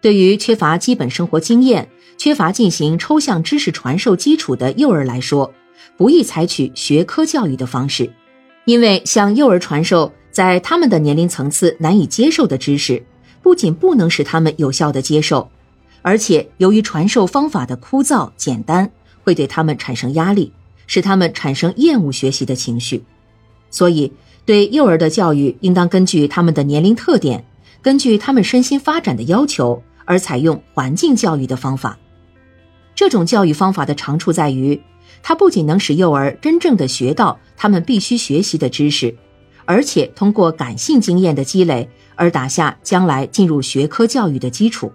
对于缺乏基本生活经验、缺乏进行抽象知识传授基础的幼儿来说，不宜采取学科教育的方式，因为向幼儿传授在他们的年龄层次难以接受的知识，不仅不能使他们有效的接受，而且由于传授方法的枯燥简单，会对他们产生压力，使他们产生厌恶学习的情绪。所以，对幼儿的教育应当根据他们的年龄特点，根据他们身心发展的要求而采用环境教育的方法。这种教育方法的长处在于，它不仅能使幼儿真正的学到他们必须学习的知识，而且通过感性经验的积累而打下将来进入学科教育的基础。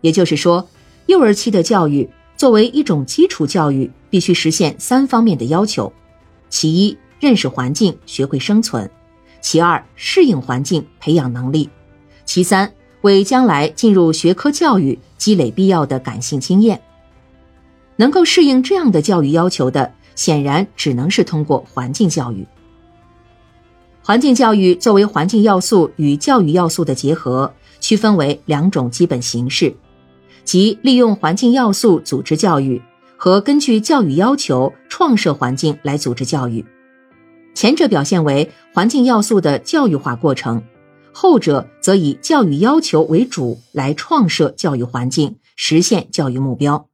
也就是说，幼儿期的教育作为一种基础教育，必须实现三方面的要求：其一，认识环境，学会生存；其二，适应环境，培养能力；其三，为将来进入学科教育积累必要的感性经验。能够适应这样的教育要求的，显然只能是通过环境教育。环境教育作为环境要素与教育要素的结合，区分为两种基本形式，即利用环境要素组织教育和根据教育要求创设环境来组织教育。前者表现为环境要素的教育化过程，后者则以教育要求为主来创设教育环境，实现教育目标。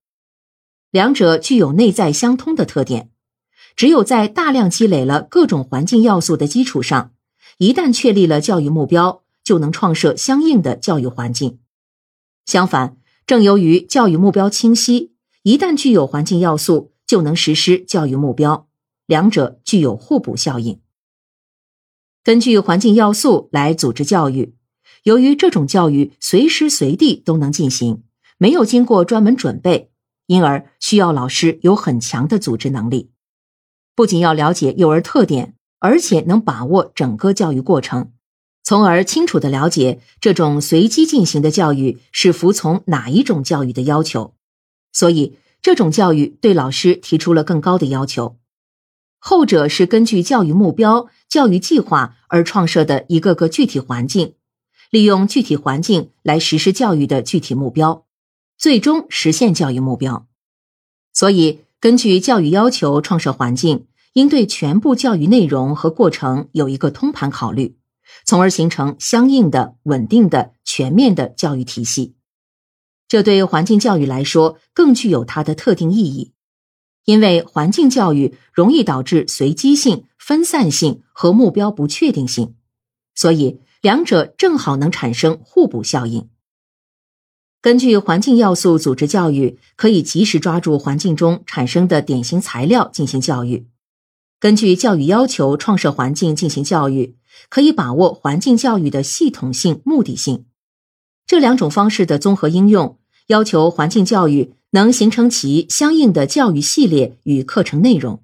两者具有内在相通的特点，只有在大量积累了各种环境要素的基础上，一旦确立了教育目标，就能创设相应的教育环境。相反，正由于教育目标清晰，一旦具有环境要素，就能实施教育目标，两者具有互补效应。根据环境要素来组织教育，由于这种教育随时随地都能进行，没有经过专门准备。因而需要老师有很强的组织能力，不仅要了解幼儿特点，而且能把握整个教育过程，从而清楚的了解这种随机进行的教育是服从哪一种教育的要求。所以，这种教育对老师提出了更高的要求。后者是根据教育目标、教育计划而创设的一个个具体环境，利用具体环境来实施教育的具体目标。最终实现教育目标，所以根据教育要求创设环境，应对全部教育内容和过程有一个通盘考虑，从而形成相应的、稳定的、全面的教育体系。这对环境教育来说更具有它的特定意义，因为环境教育容易导致随机性、分散性和目标不确定性，所以两者正好能产生互补效应。根据环境要素组织教育，可以及时抓住环境中产生的典型材料进行教育；根据教育要求创设环境进行教育，可以把握环境教育的系统性、目的性。这两种方式的综合应用，要求环境教育能形成其相应的教育系列与课程内容。